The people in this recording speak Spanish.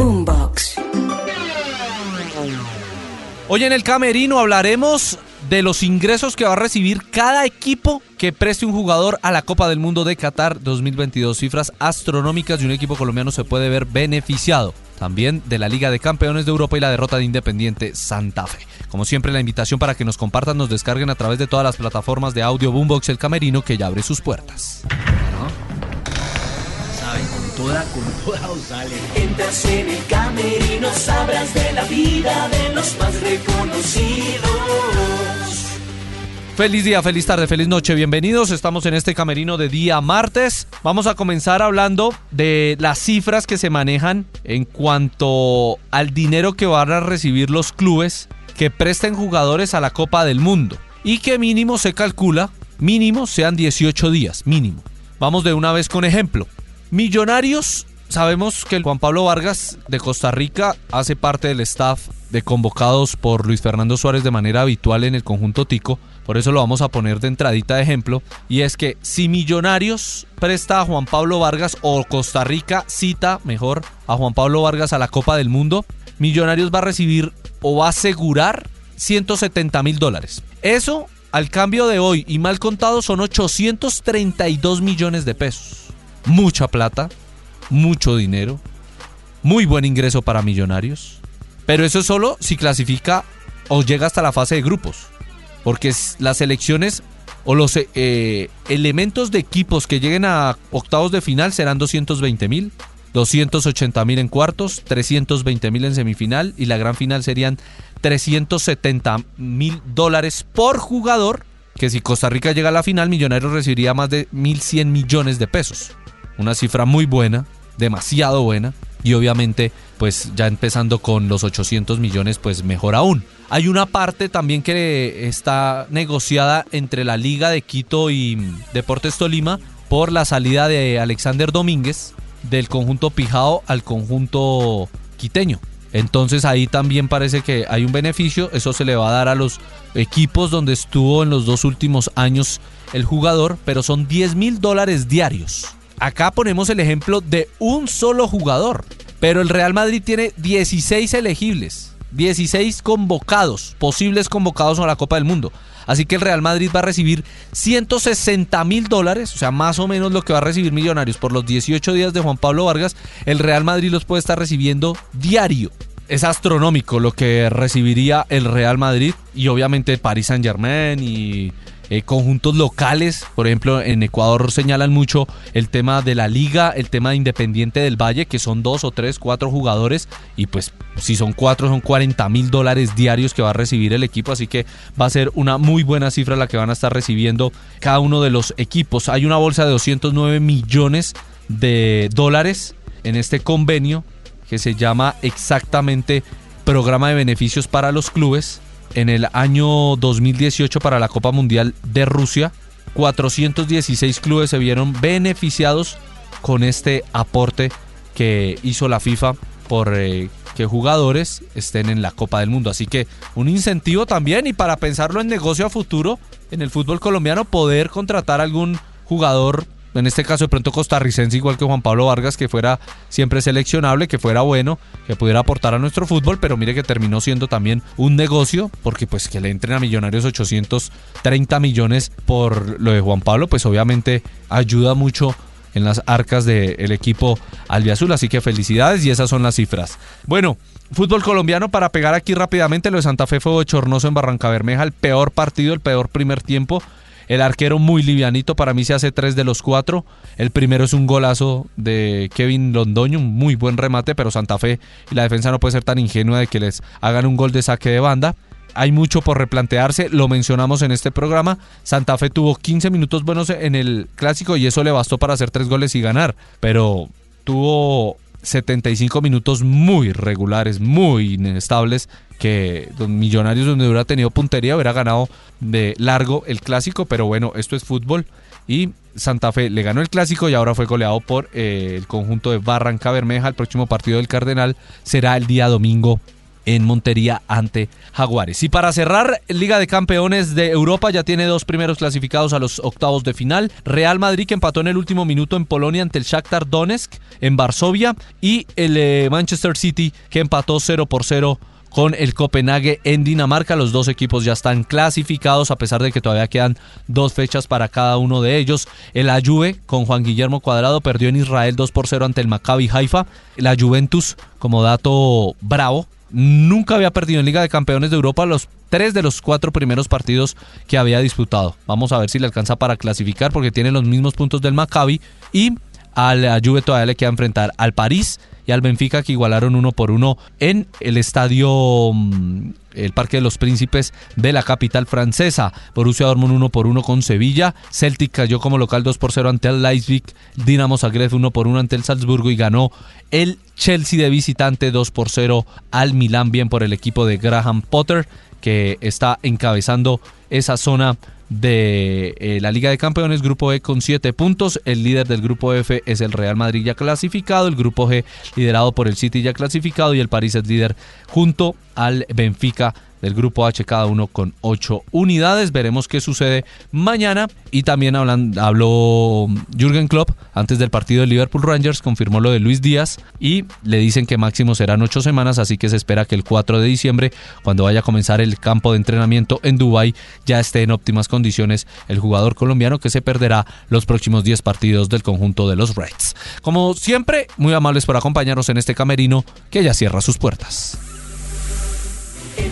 Boombox. Hoy en el Camerino hablaremos de los ingresos que va a recibir cada equipo que preste un jugador a la Copa del Mundo de Qatar 2022. Cifras astronómicas y un equipo colombiano se puede ver beneficiado. También de la Liga de Campeones de Europa y la derrota de Independiente Santa Fe. Como siempre, la invitación para que nos compartan, nos descarguen a través de todas las plataformas de audio Boombox El Camerino que ya abre sus puertas. Toda, con toda os sale. Entras en el camerino, sabrás de la vida de los más reconocidos. Feliz día, feliz tarde, feliz noche, bienvenidos. Estamos en este camerino de día martes. Vamos a comenzar hablando de las cifras que se manejan en cuanto al dinero que van a recibir los clubes que presten jugadores a la Copa del Mundo. Y que mínimo se calcula, mínimo sean 18 días, mínimo. Vamos de una vez con ejemplo. Millonarios, sabemos que Juan Pablo Vargas de Costa Rica hace parte del staff de convocados por Luis Fernando Suárez de manera habitual en el conjunto Tico. Por eso lo vamos a poner de entradita de ejemplo. Y es que si Millonarios presta a Juan Pablo Vargas o Costa Rica cita mejor a Juan Pablo Vargas a la Copa del Mundo, Millonarios va a recibir o va a asegurar 170 mil dólares. Eso al cambio de hoy y mal contado son 832 millones de pesos. Mucha plata, mucho dinero, muy buen ingreso para Millonarios. Pero eso es solo si clasifica o llega hasta la fase de grupos. Porque las elecciones o los eh, elementos de equipos que lleguen a octavos de final serán 220 mil, 280 mil en cuartos, 320 mil en semifinal y la gran final serían 370 mil dólares por jugador. Que si Costa Rica llega a la final, Millonarios recibiría más de 1.100 millones de pesos. Una cifra muy buena, demasiado buena. Y obviamente, pues ya empezando con los 800 millones, pues mejor aún. Hay una parte también que está negociada entre la Liga de Quito y Deportes Tolima por la salida de Alexander Domínguez del conjunto Pijao al conjunto quiteño. Entonces ahí también parece que hay un beneficio, eso se le va a dar a los equipos donde estuvo en los dos últimos años el jugador, pero son 10 mil dólares diarios. Acá ponemos el ejemplo de un solo jugador, pero el Real Madrid tiene 16 elegibles, 16 convocados, posibles convocados a la Copa del Mundo. Así que el Real Madrid va a recibir 160 mil dólares, o sea, más o menos lo que va a recibir Millonarios por los 18 días de Juan Pablo Vargas. El Real Madrid los puede estar recibiendo diario. Es astronómico lo que recibiría el Real Madrid y obviamente Paris Saint Germain y eh, conjuntos locales. Por ejemplo, en Ecuador señalan mucho el tema de la liga, el tema de Independiente del Valle, que son dos o tres, cuatro jugadores. Y pues si son cuatro, son 40 mil dólares diarios que va a recibir el equipo. Así que va a ser una muy buena cifra la que van a estar recibiendo cada uno de los equipos. Hay una bolsa de 209 millones de dólares en este convenio que se llama exactamente Programa de Beneficios para los Clubes en el año 2018 para la Copa Mundial de Rusia. 416 clubes se vieron beneficiados con este aporte que hizo la FIFA por eh, que jugadores estén en la Copa del Mundo. Así que un incentivo también y para pensarlo en negocio a futuro en el fútbol colombiano poder contratar algún jugador en este caso de pronto costarricense igual que Juan Pablo Vargas que fuera siempre seleccionable, que fuera bueno, que pudiera aportar a nuestro fútbol, pero mire que terminó siendo también un negocio porque pues que le entren a Millonarios 830 millones por lo de Juan Pablo, pues obviamente ayuda mucho en las arcas del equipo albiazul, así que felicidades y esas son las cifras. Bueno, fútbol colombiano para pegar aquí rápidamente, lo de Santa Fe fue bochornoso en Barranca Bermeja, el peor partido, el peor primer tiempo. El arquero muy livianito, para mí se hace tres de los cuatro. El primero es un golazo de Kevin Londoño, un muy buen remate, pero Santa Fe y la defensa no puede ser tan ingenua de que les hagan un gol de saque de banda. Hay mucho por replantearse, lo mencionamos en este programa. Santa Fe tuvo 15 minutos buenos en el clásico y eso le bastó para hacer tres goles y ganar, pero tuvo 75 minutos muy regulares, muy inestables, que Millonarios donde hubiera tenido puntería hubiera ganado de largo el clásico, pero bueno, esto es fútbol y Santa Fe le ganó el clásico y ahora fue goleado por eh, el conjunto de Barranca Bermeja. El próximo partido del Cardenal será el día domingo en Montería ante Jaguares. Y para cerrar, Liga de Campeones de Europa ya tiene dos primeros clasificados a los octavos de final. Real Madrid que empató en el último minuto en Polonia ante el Shakhtar Donetsk en Varsovia y el eh, Manchester City que empató 0 por 0 con el Copenhague en Dinamarca. Los dos equipos ya están clasificados a pesar de que todavía quedan dos fechas para cada uno de ellos. El Juve con Juan Guillermo Cuadrado perdió en Israel 2 por 0 ante el Maccabi Haifa. La Juventus, como dato bravo, nunca había perdido en Liga de Campeones de Europa los tres de los cuatro primeros partidos que había disputado. Vamos a ver si le alcanza para clasificar porque tiene los mismos puntos del Maccabi y a la Juve todavía le queda enfrentar al París y al Benfica que igualaron uno por uno en el estadio mm, el Parque de los Príncipes de la capital francesa. Borussia Dortmund 1 por 1 con Sevilla. Celtic cayó como local 2 por 0 ante el Leipzig. Dinamo Zagreb 1 por 1 ante el Salzburgo y ganó el Chelsea de visitante 2 por 0 al Milán, bien por el equipo de Graham Potter que está encabezando esa zona de eh, la Liga de Campeones, Grupo E con 7 puntos. El líder del Grupo F es el Real Madrid ya clasificado. El Grupo G liderado por el City ya clasificado. Y el París es líder junto al Benfica del grupo H, cada uno con 8 unidades. Veremos qué sucede mañana. Y también hablan, habló Jürgen Klopp antes del partido de Liverpool Rangers, confirmó lo de Luis Díaz y le dicen que máximo serán 8 semanas, así que se espera que el 4 de diciembre, cuando vaya a comenzar el campo de entrenamiento en Dubái, ya esté en óptimas condiciones el jugador colombiano que se perderá los próximos 10 partidos del conjunto de los Reds. Como siempre, muy amables por acompañarnos en este camerino que ya cierra sus puertas.